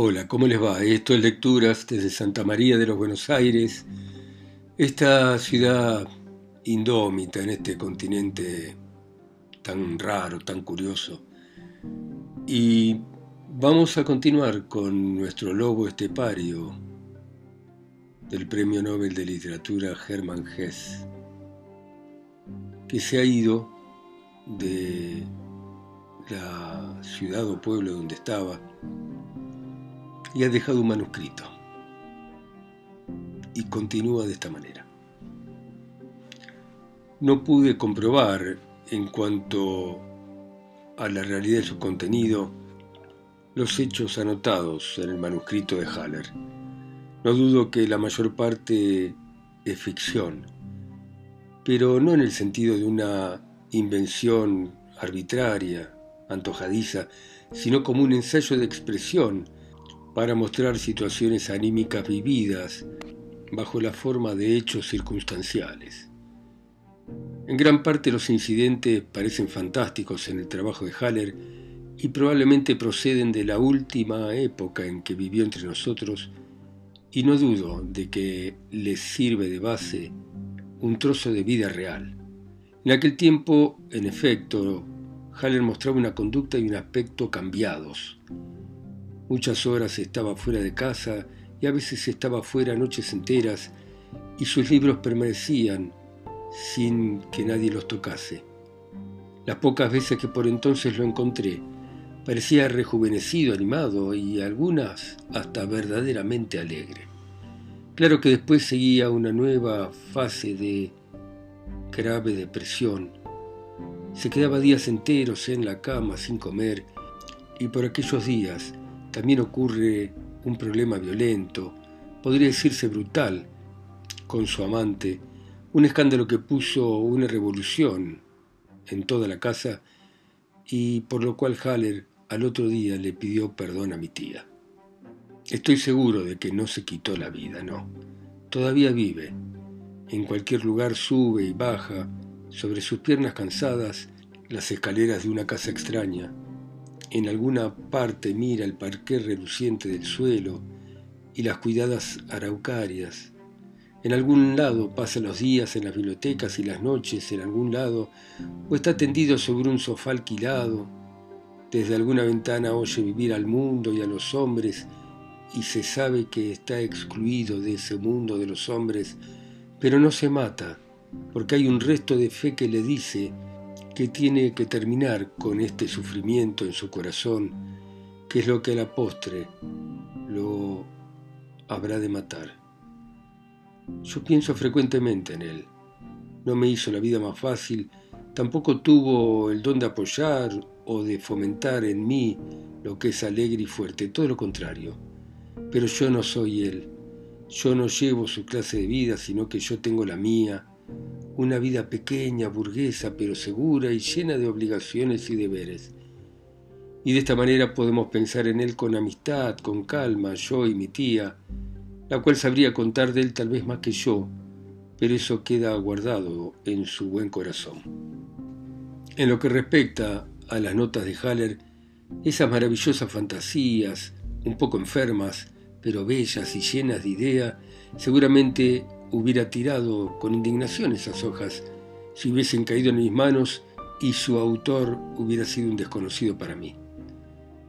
Hola, ¿cómo les va? Esto es Lecturas desde Santa María de los Buenos Aires, esta ciudad indómita en este continente tan raro, tan curioso. Y vamos a continuar con nuestro lobo estepario del Premio Nobel de Literatura Hermann Hesse, que se ha ido de la ciudad o pueblo donde estaba y ha dejado un manuscrito. Y continúa de esta manera. No pude comprobar en cuanto a la realidad de su contenido los hechos anotados en el manuscrito de Haller. No dudo que la mayor parte es ficción, pero no en el sentido de una invención arbitraria, antojadiza, sino como un ensayo de expresión para mostrar situaciones anímicas vividas bajo la forma de hechos circunstanciales. En gran parte los incidentes parecen fantásticos en el trabajo de Haller y probablemente proceden de la última época en que vivió entre nosotros y no dudo de que les sirve de base un trozo de vida real. En aquel tiempo, en efecto, Haller mostraba una conducta y un aspecto cambiados. Muchas horas estaba fuera de casa y a veces estaba fuera noches enteras y sus libros permanecían sin que nadie los tocase. Las pocas veces que por entonces lo encontré, parecía rejuvenecido, animado y algunas hasta verdaderamente alegre. Claro que después seguía una nueva fase de grave depresión. Se quedaba días enteros en la cama sin comer y por aquellos días también ocurre un problema violento, podría decirse brutal, con su amante, un escándalo que puso una revolución en toda la casa y por lo cual Haller al otro día le pidió perdón a mi tía. Estoy seguro de que no se quitó la vida, no. Todavía vive. En cualquier lugar sube y baja, sobre sus piernas cansadas, las escaleras de una casa extraña, en alguna parte mira el parqué reluciente del suelo y las cuidadas araucarias. En algún lado pasa los días en las bibliotecas y las noches en algún lado, o está tendido sobre un sofá alquilado. Desde alguna ventana oye vivir al mundo y a los hombres y se sabe que está excluido de ese mundo de los hombres, pero no se mata, porque hay un resto de fe que le dice que tiene que terminar con este sufrimiento en su corazón, que es lo que a la postre lo habrá de matar. Yo pienso frecuentemente en él. No me hizo la vida más fácil, tampoco tuvo el don de apoyar o de fomentar en mí lo que es alegre y fuerte, todo lo contrario. Pero yo no soy él. Yo no llevo su clase de vida, sino que yo tengo la mía, una vida pequeña, burguesa, pero segura y llena de obligaciones y deberes. Y de esta manera podemos pensar en él con amistad, con calma, yo y mi tía, la cual sabría contar de él tal vez más que yo, pero eso queda guardado en su buen corazón. En lo que respecta a las notas de Haller, esas maravillosas fantasías, un poco enfermas, pero bellas y llenas de idea, seguramente hubiera tirado con indignación esas hojas si hubiesen caído en mis manos y su autor hubiera sido un desconocido para mí.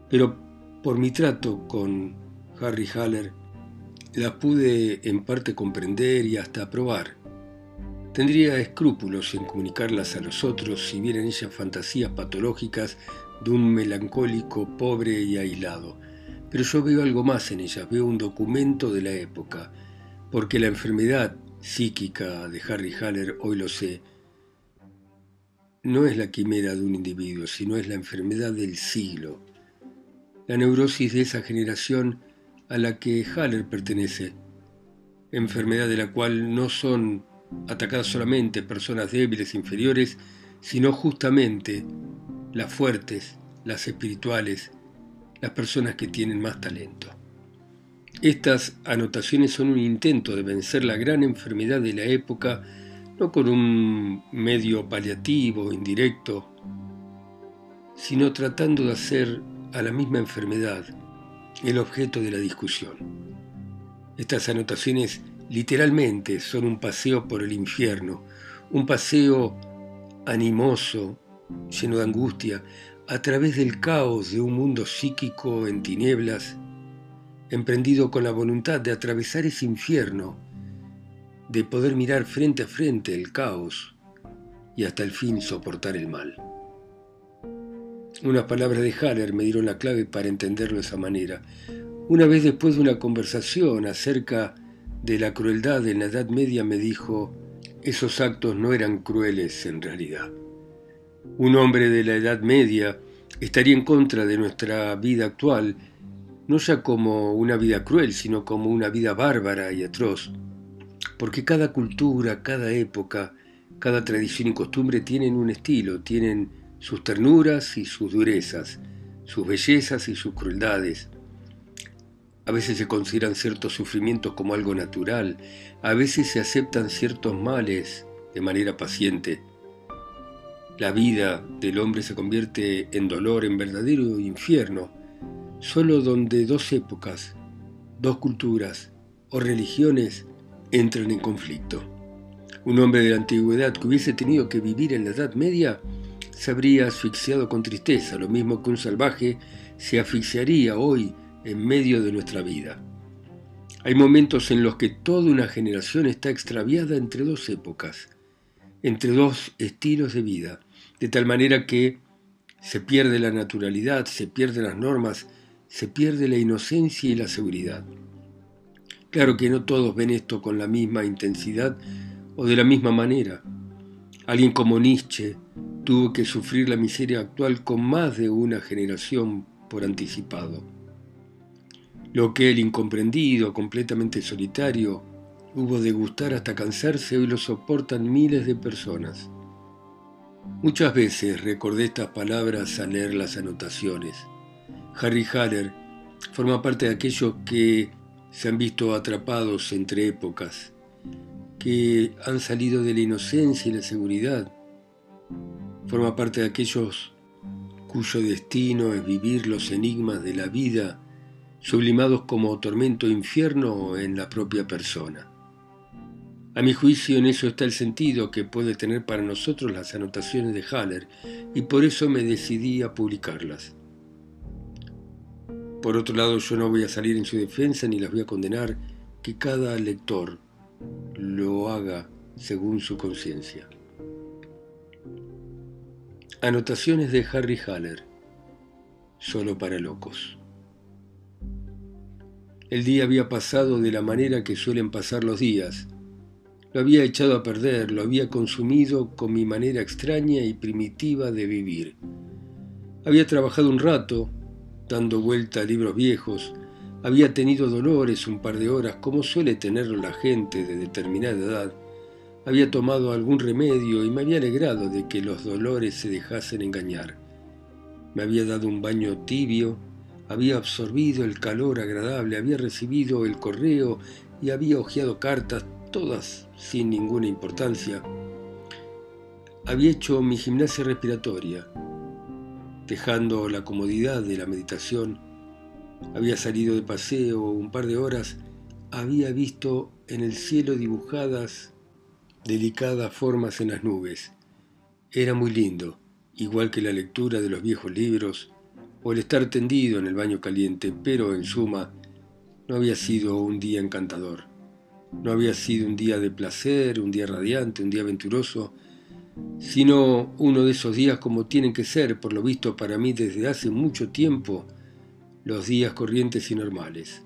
Pero por mi trato con Harry Haller, las pude en parte comprender y hasta aprobar. Tendría escrúpulos en comunicarlas a los otros si vieran ellas fantasías patológicas de un melancólico pobre y aislado. Pero yo veo algo más en ellas, veo un documento de la época, porque la enfermedad psíquica de Harry Haller, hoy lo sé, no es la quimera de un individuo, sino es la enfermedad del siglo, la neurosis de esa generación a la que Haller pertenece, enfermedad de la cual no son atacadas solamente personas débiles, inferiores, sino justamente las fuertes, las espirituales, las personas que tienen más talento. Estas anotaciones son un intento de vencer la gran enfermedad de la época, no con un medio paliativo, indirecto, sino tratando de hacer a la misma enfermedad el objeto de la discusión. Estas anotaciones literalmente son un paseo por el infierno, un paseo animoso, lleno de angustia, a través del caos de un mundo psíquico en tinieblas, emprendido con la voluntad de atravesar ese infierno, de poder mirar frente a frente el caos y hasta el fin soportar el mal. Unas palabras de Haller me dieron la clave para entenderlo de esa manera. Una vez después de una conversación acerca de la crueldad en la Edad Media me dijo, esos actos no eran crueles en realidad. Un hombre de la Edad Media estaría en contra de nuestra vida actual, no ya como una vida cruel, sino como una vida bárbara y atroz, porque cada cultura, cada época, cada tradición y costumbre tienen un estilo, tienen sus ternuras y sus durezas, sus bellezas y sus crueldades. A veces se consideran ciertos sufrimientos como algo natural, a veces se aceptan ciertos males de manera paciente, la vida del hombre se convierte en dolor, en verdadero infierno, solo donde dos épocas, dos culturas o religiones entran en conflicto. Un hombre de la antigüedad que hubiese tenido que vivir en la Edad Media se habría asfixiado con tristeza, lo mismo que un salvaje se asfixiaría hoy en medio de nuestra vida. Hay momentos en los que toda una generación está extraviada entre dos épocas, entre dos estilos de vida, de tal manera que se pierde la naturalidad, se pierden las normas, se pierde la inocencia y la seguridad. Claro que no todos ven esto con la misma intensidad o de la misma manera. Alguien como Nietzsche tuvo que sufrir la miseria actual con más de una generación por anticipado. Lo que el incomprendido, completamente solitario, hubo de gustar hasta cansarse, hoy lo soportan miles de personas. Muchas veces recordé estas palabras al leer las anotaciones. Harry Haller forma parte de aquellos que se han visto atrapados entre épocas, que han salido de la inocencia y la seguridad. Forma parte de aquellos cuyo destino es vivir los enigmas de la vida, sublimados como tormento e infierno en la propia persona. A mi juicio en eso está el sentido que puede tener para nosotros las anotaciones de Haller y por eso me decidí a publicarlas. Por otro lado, yo no voy a salir en su defensa ni las voy a condenar, que cada lector lo haga según su conciencia. Anotaciones de Harry Haller, solo para locos. El día había pasado de la manera que suelen pasar los días, lo había echado a perder, lo había consumido con mi manera extraña y primitiva de vivir. Había trabajado un rato, dando vuelta a libros viejos, había tenido dolores un par de horas, como suele tenerlo la gente de determinada edad, había tomado algún remedio y me había alegrado de que los dolores se dejasen engañar. Me había dado un baño tibio, había absorbido el calor agradable, había recibido el correo y había hojeado cartas todas sin ninguna importancia, había hecho mi gimnasia respiratoria, dejando la comodidad de la meditación, había salido de paseo un par de horas, había visto en el cielo dibujadas delicadas formas en las nubes. Era muy lindo, igual que la lectura de los viejos libros o el estar tendido en el baño caliente, pero en suma no había sido un día encantador. No había sido un día de placer, un día radiante, un día aventuroso, sino uno de esos días como tienen que ser, por lo visto para mí desde hace mucho tiempo, los días corrientes y normales.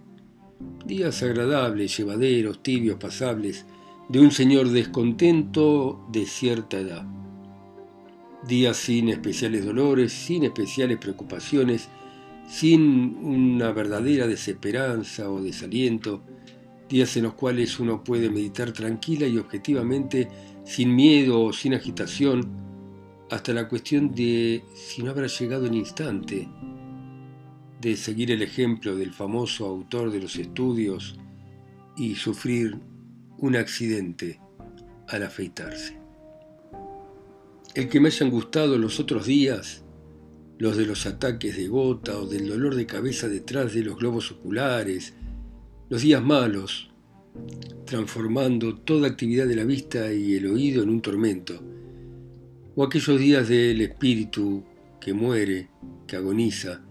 Días agradables, llevaderos, tibios, pasables, de un señor descontento de cierta edad. Días sin especiales dolores, sin especiales preocupaciones, sin una verdadera desesperanza o desaliento, días en los cuales uno puede meditar tranquila y objetivamente, sin miedo o sin agitación, hasta la cuestión de si no habrá llegado el instante de seguir el ejemplo del famoso autor de los estudios y sufrir un accidente al afeitarse. El que me hayan gustado los otros días los de los ataques de gota o del dolor de cabeza detrás de los globos oculares, los días malos, transformando toda actividad de la vista y el oído en un tormento, o aquellos días del espíritu que muere, que agoniza,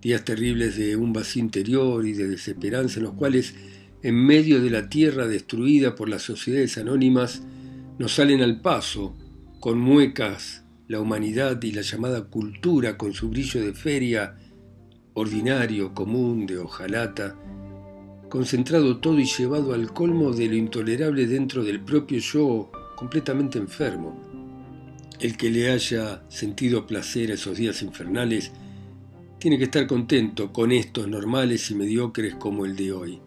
días terribles de un vacío interior y de desesperanza en los cuales, en medio de la tierra destruida por las sociedades anónimas, nos salen al paso, con muecas, la humanidad y la llamada cultura con su brillo de feria, ordinario, común, de hojalata, concentrado todo y llevado al colmo de lo intolerable dentro del propio yo, completamente enfermo. El que le haya sentido placer esos días infernales tiene que estar contento con estos normales y mediocres como el de hoy.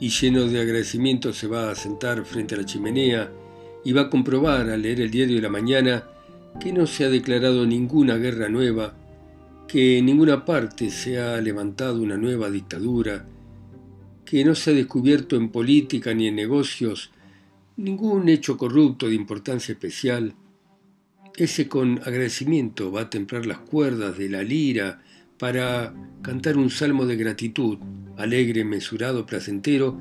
Y lleno de agradecimiento se va a sentar frente a la chimenea y va a comprobar al leer el diario de la mañana que no se ha declarado ninguna guerra nueva, que en ninguna parte se ha levantado una nueva dictadura, que no se ha descubierto en política ni en negocios ningún hecho corrupto de importancia especial, ese con agradecimiento va a templar las cuerdas de la lira para cantar un salmo de gratitud, alegre, mesurado, placentero,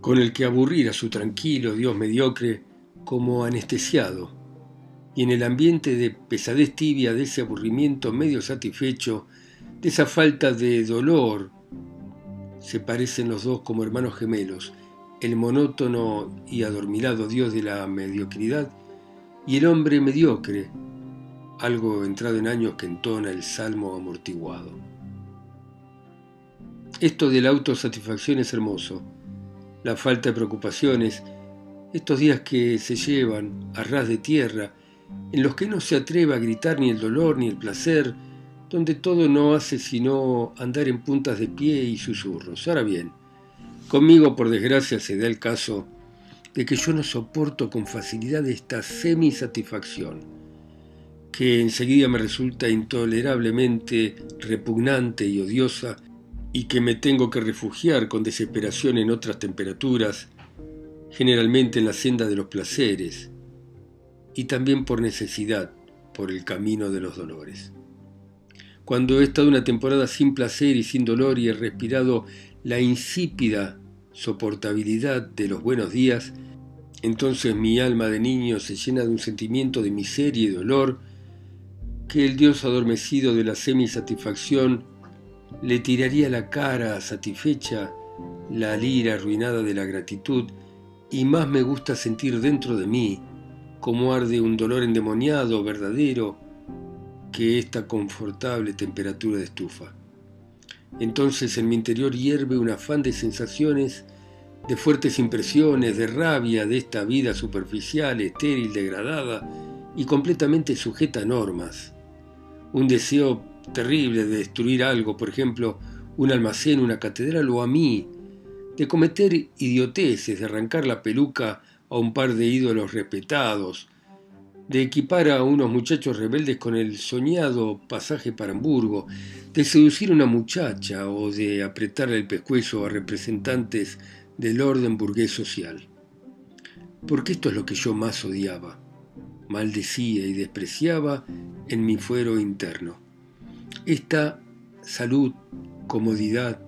con el que aburrir a su tranquilo Dios mediocre como anestesiado, y en el ambiente de pesadez tibia de ese aburrimiento medio satisfecho, de esa falta de dolor, se parecen los dos como hermanos gemelos, el monótono y adormilado Dios de la mediocridad y el hombre mediocre, algo entrado en años que entona el salmo amortiguado. Esto de la autosatisfacción es hermoso. La falta de preocupaciones, estos días que se llevan a ras de tierra, en los que no se atreve a gritar ni el dolor ni el placer, donde todo no hace sino andar en puntas de pie y susurros. Ahora bien, conmigo por desgracia se da el caso de que yo no soporto con facilidad esta semisatisfacción que enseguida me resulta intolerablemente repugnante y odiosa y que me tengo que refugiar con desesperación en otras temperaturas, generalmente en la senda de los placeres, y también por necesidad, por el camino de los dolores. Cuando he estado una temporada sin placer y sin dolor y he respirado la insípida soportabilidad de los buenos días, entonces mi alma de niño se llena de un sentimiento de miseria y dolor que el Dios adormecido de la semisatisfacción le tiraría la cara satisfecha la lira arruinada de la gratitud y más me gusta sentir dentro de mí como arde un dolor endemoniado verdadero que esta confortable temperatura de estufa. Entonces en mi interior hierve un afán de sensaciones, de fuertes impresiones, de rabia de esta vida superficial, estéril, degradada y completamente sujeta a normas un deseo terrible de destruir algo, por ejemplo, un almacén, una catedral o a mí, de cometer idioteces, de arrancar la peluca a un par de ídolos respetados, de equipar a unos muchachos rebeldes con el soñado pasaje para Hamburgo, de seducir a una muchacha o de apretarle el pescuezo a representantes del orden burgués social. Porque esto es lo que yo más odiaba maldecía y despreciaba en mi fuero interno. Esta salud, comodidad,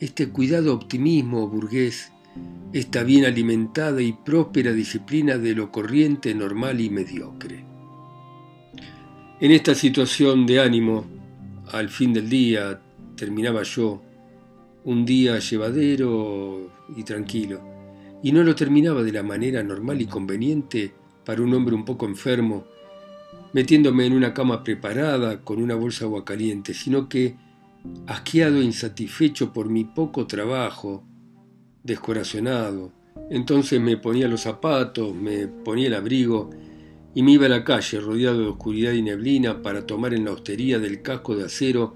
este cuidado optimismo burgués, esta bien alimentada y próspera disciplina de lo corriente, normal y mediocre. En esta situación de ánimo, al fin del día, terminaba yo, un día llevadero y tranquilo, y no lo terminaba de la manera normal y conveniente para un hombre un poco enfermo, metiéndome en una cama preparada con una bolsa de agua caliente, sino que, asqueado e insatisfecho por mi poco trabajo, descorazonado, entonces me ponía los zapatos, me ponía el abrigo y me iba a la calle rodeado de oscuridad y neblina para tomar en la hostería del casco de acero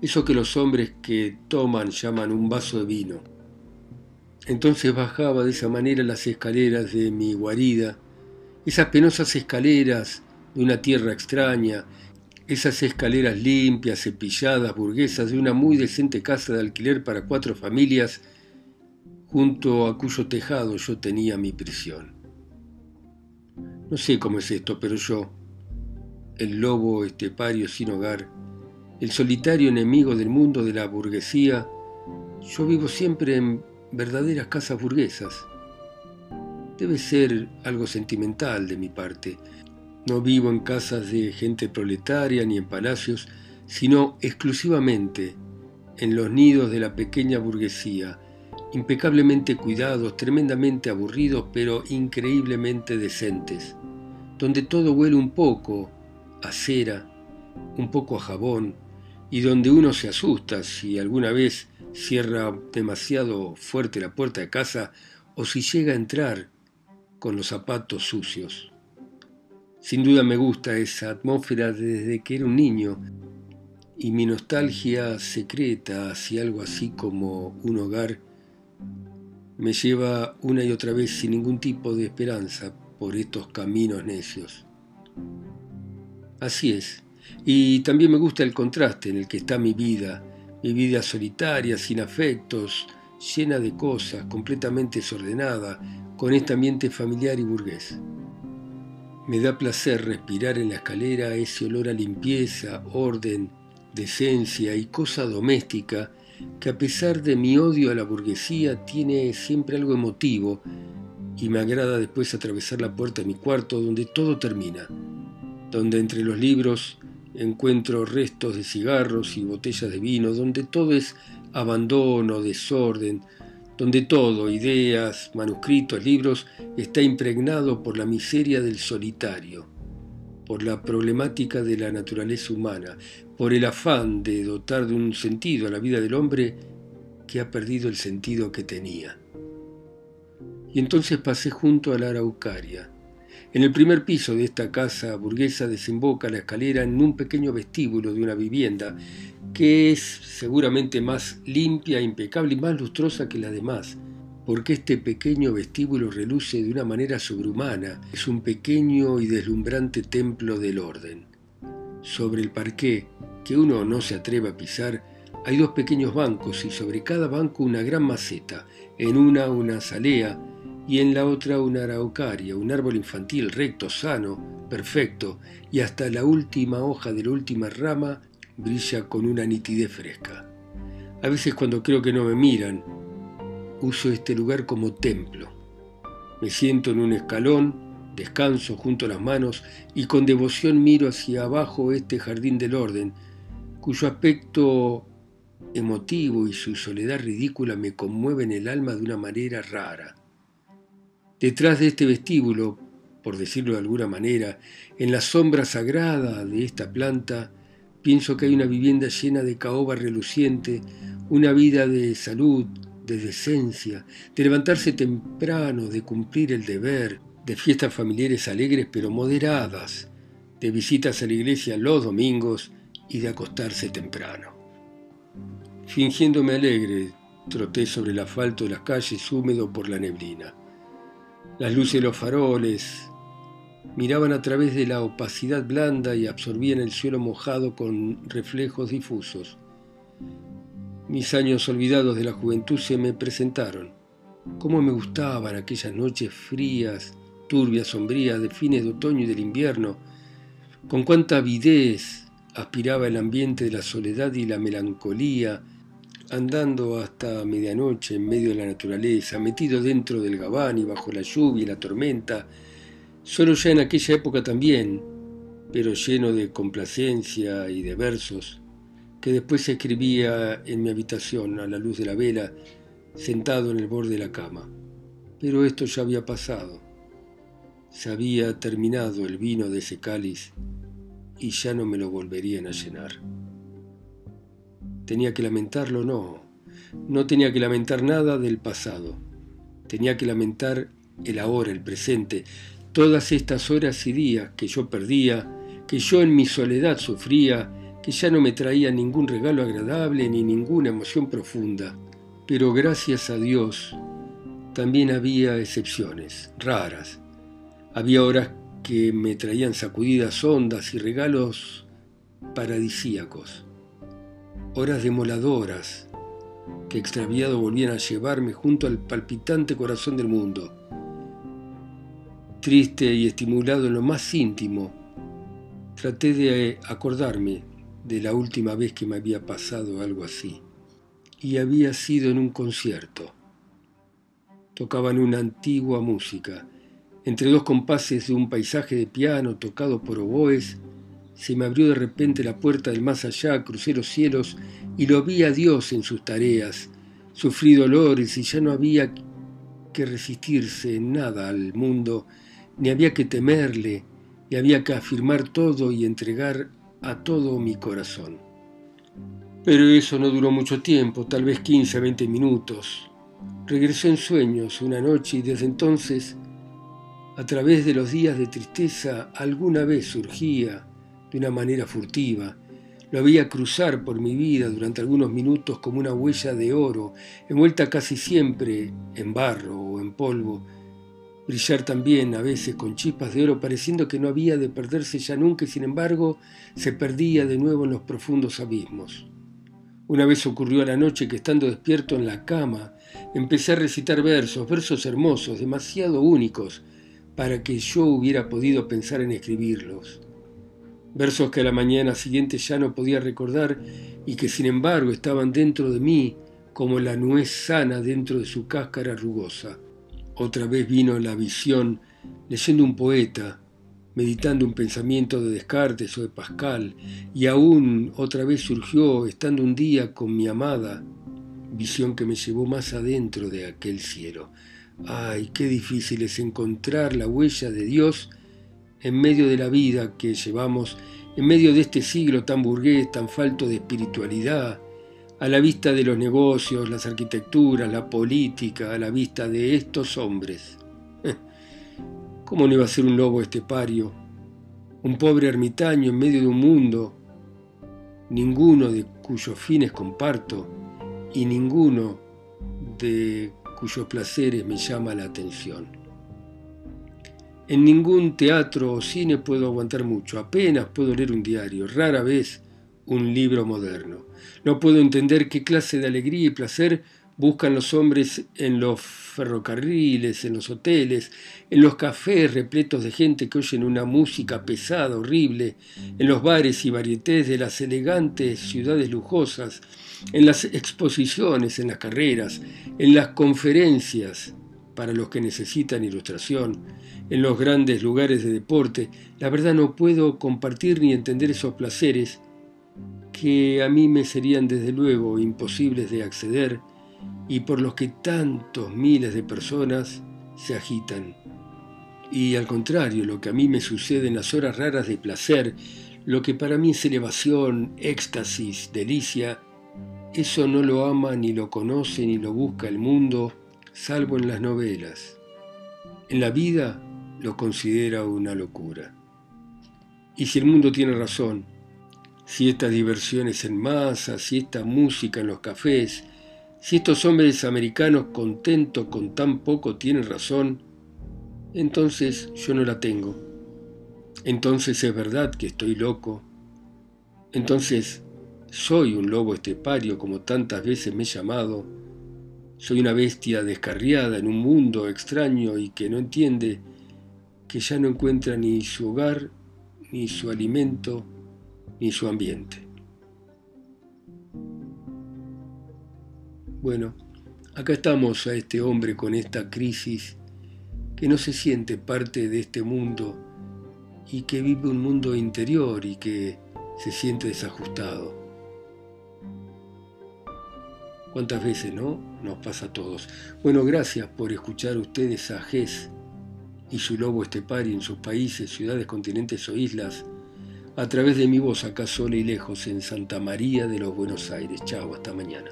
eso que los hombres que toman llaman un vaso de vino. Entonces bajaba de esa manera las escaleras de mi guarida, esas penosas escaleras de una tierra extraña, esas escaleras limpias, cepilladas, burguesas de una muy decente casa de alquiler para cuatro familias, junto a cuyo tejado yo tenía mi prisión. No sé cómo es esto, pero yo, el lobo estepario sin hogar, el solitario enemigo del mundo de la burguesía, yo vivo siempre en verdaderas casas burguesas. Debe ser algo sentimental de mi parte. No vivo en casas de gente proletaria ni en palacios, sino exclusivamente en los nidos de la pequeña burguesía, impecablemente cuidados, tremendamente aburridos, pero increíblemente decentes, donde todo huele un poco a cera, un poco a jabón, y donde uno se asusta si alguna vez cierra demasiado fuerte la puerta de casa o si llega a entrar con los zapatos sucios. Sin duda me gusta esa atmósfera desde que era un niño y mi nostalgia secreta hacia algo así como un hogar me lleva una y otra vez sin ningún tipo de esperanza por estos caminos necios. Así es, y también me gusta el contraste en el que está mi vida, mi vida solitaria, sin afectos, llena de cosas, completamente desordenada, con este ambiente familiar y burgués. Me da placer respirar en la escalera ese olor a limpieza, orden, decencia y cosa doméstica que a pesar de mi odio a la burguesía tiene siempre algo emotivo y me agrada después atravesar la puerta de mi cuarto donde todo termina, donde entre los libros encuentro restos de cigarros y botellas de vino, donde todo es abandono, desorden, donde todo, ideas, manuscritos, libros, está impregnado por la miseria del solitario, por la problemática de la naturaleza humana, por el afán de dotar de un sentido a la vida del hombre que ha perdido el sentido que tenía. Y entonces pasé junto a la araucaria. En el primer piso de esta casa burguesa desemboca la escalera en un pequeño vestíbulo de una vivienda que es seguramente más limpia, impecable y más lustrosa que la demás, porque este pequeño vestíbulo reluce de una manera sobrehumana, es un pequeño y deslumbrante templo del orden. Sobre el parqué, que uno no se atreve a pisar, hay dos pequeños bancos y sobre cada banco una gran maceta, en una una azalea y en la otra una araucaria, un árbol infantil recto, sano, perfecto, y hasta la última hoja de la última rama brilla con una nitidez fresca. A veces cuando creo que no me miran, uso este lugar como templo. Me siento en un escalón, descanso junto a las manos y con devoción miro hacia abajo este jardín del orden, cuyo aspecto emotivo y su soledad ridícula me conmueven el alma de una manera rara. Detrás de este vestíbulo, por decirlo de alguna manera, en la sombra sagrada de esta planta, pienso que hay una vivienda llena de caoba reluciente, una vida de salud, de decencia, de levantarse temprano, de cumplir el deber, de fiestas familiares alegres pero moderadas, de visitas a la iglesia los domingos y de acostarse temprano. Fingiéndome alegre, troté sobre el asfalto de las calles húmedo por la neblina. Las luces de los faroles miraban a través de la opacidad blanda y absorbían el suelo mojado con reflejos difusos. Mis años olvidados de la juventud se me presentaron. Cómo me gustaban aquellas noches frías, turbias, sombrías de fines de otoño y del invierno. Con cuánta avidez aspiraba el ambiente de la soledad y la melancolía andando hasta medianoche en medio de la naturaleza, metido dentro del gabán y bajo la lluvia y la tormenta, solo ya en aquella época también, pero lleno de complacencia y de versos, que después escribía en mi habitación a la luz de la vela, sentado en el borde de la cama. Pero esto ya había pasado. Se había terminado el vino de ese cáliz y ya no me lo volverían a llenar. Tenía que lamentarlo, no. No tenía que lamentar nada del pasado. Tenía que lamentar el ahora, el presente, todas estas horas y días que yo perdía, que yo en mi soledad sufría, que ya no me traía ningún regalo agradable ni ninguna emoción profunda. Pero gracias a Dios, también había excepciones, raras. Había horas que me traían sacudidas ondas y regalos paradisíacos horas demoladoras que extraviado volvían a llevarme junto al palpitante corazón del mundo. Triste y estimulado en lo más íntimo, Traté de acordarme de la última vez que me había pasado algo así. Y había sido en un concierto. Tocaban una antigua música. Entre dos compases de un paisaje de piano tocado por oboes, se me abrió de repente la puerta del más allá, crucé los cielos y lo vi a Dios en sus tareas. Sufrí dolores y ya no había que resistirse en nada al mundo, ni había que temerle, ni había que afirmar todo y entregar a todo mi corazón. Pero eso no duró mucho tiempo, tal vez 15 a 20 minutos. Regresó en sueños una noche y desde entonces, a través de los días de tristeza, alguna vez surgía, de una manera furtiva, lo veía cruzar por mi vida durante algunos minutos como una huella de oro, envuelta casi siempre en barro o en polvo, brillar también a veces con chispas de oro, pareciendo que no había de perderse ya nunca y sin embargo se perdía de nuevo en los profundos abismos. Una vez ocurrió a la noche que estando despierto en la cama, empecé a recitar versos, versos hermosos, demasiado únicos, para que yo hubiera podido pensar en escribirlos. Versos que a la mañana siguiente ya no podía recordar y que sin embargo estaban dentro de mí como la nuez sana dentro de su cáscara rugosa. Otra vez vino la visión leyendo un poeta, meditando un pensamiento de Descartes o de Pascal, y aún otra vez surgió estando un día con mi amada, visión que me llevó más adentro de aquel cielo. Ay, qué difícil es encontrar la huella de Dios en medio de la vida que llevamos, en medio de este siglo tan burgués, tan falto de espiritualidad, a la vista de los negocios, las arquitecturas, la política, a la vista de estos hombres. ¿Cómo no iba a ser un lobo estepario? Un pobre ermitaño en medio de un mundo, ninguno de cuyos fines comparto y ninguno de cuyos placeres me llama la atención. En ningún teatro o cine puedo aguantar mucho, apenas puedo leer un diario, rara vez un libro moderno. No puedo entender qué clase de alegría y placer buscan los hombres en los ferrocarriles, en los hoteles, en los cafés repletos de gente que oyen una música pesada, horrible, en los bares y varietés de las elegantes ciudades lujosas, en las exposiciones, en las carreras, en las conferencias para los que necesitan ilustración, en los grandes lugares de deporte. La verdad no puedo compartir ni entender esos placeres que a mí me serían desde luego imposibles de acceder y por los que tantos miles de personas se agitan. Y al contrario, lo que a mí me sucede en las horas raras de placer, lo que para mí es elevación, éxtasis, delicia, eso no lo ama ni lo conoce ni lo busca el mundo, salvo en las novelas. En la vida lo considera una locura. Y si el mundo tiene razón, si estas diversiones en masa, si esta música en los cafés, si estos hombres americanos contentos con tan poco tienen razón, entonces yo no la tengo. Entonces es verdad que estoy loco. Entonces soy un lobo estepario como tantas veces me he llamado. Soy una bestia descarriada en un mundo extraño y que no entiende que ya no encuentra ni su hogar, ni su alimento, ni su ambiente. Bueno, acá estamos a este hombre con esta crisis que no se siente parte de este mundo y que vive un mundo interior y que se siente desajustado. ¿Cuántas veces no? Nos pasa a todos. Bueno, gracias por escuchar ustedes a Gess y su lobo estepario en sus países, ciudades, continentes o islas a través de mi voz acá sola y lejos en Santa María de los Buenos Aires. Chao, hasta mañana.